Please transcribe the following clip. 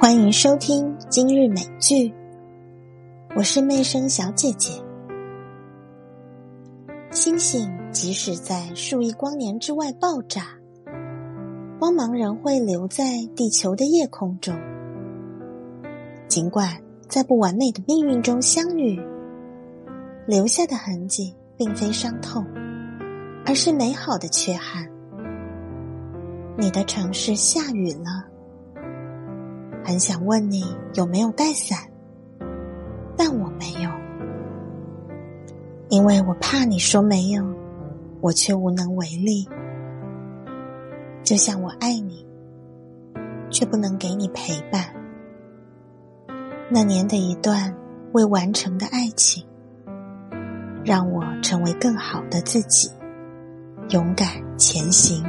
欢迎收听今日美剧，我是妹生小姐姐。星星即使在数亿光年之外爆炸，光芒仍会留在地球的夜空中。尽管在不完美的命运中相遇，留下的痕迹并非伤痛，而是美好的缺憾。你的城市下雨了。很想问你有没有带伞，但我没有，因为我怕你说没有，我却无能为力。就像我爱你，却不能给你陪伴。那年的一段未完成的爱情，让我成为更好的自己，勇敢前行。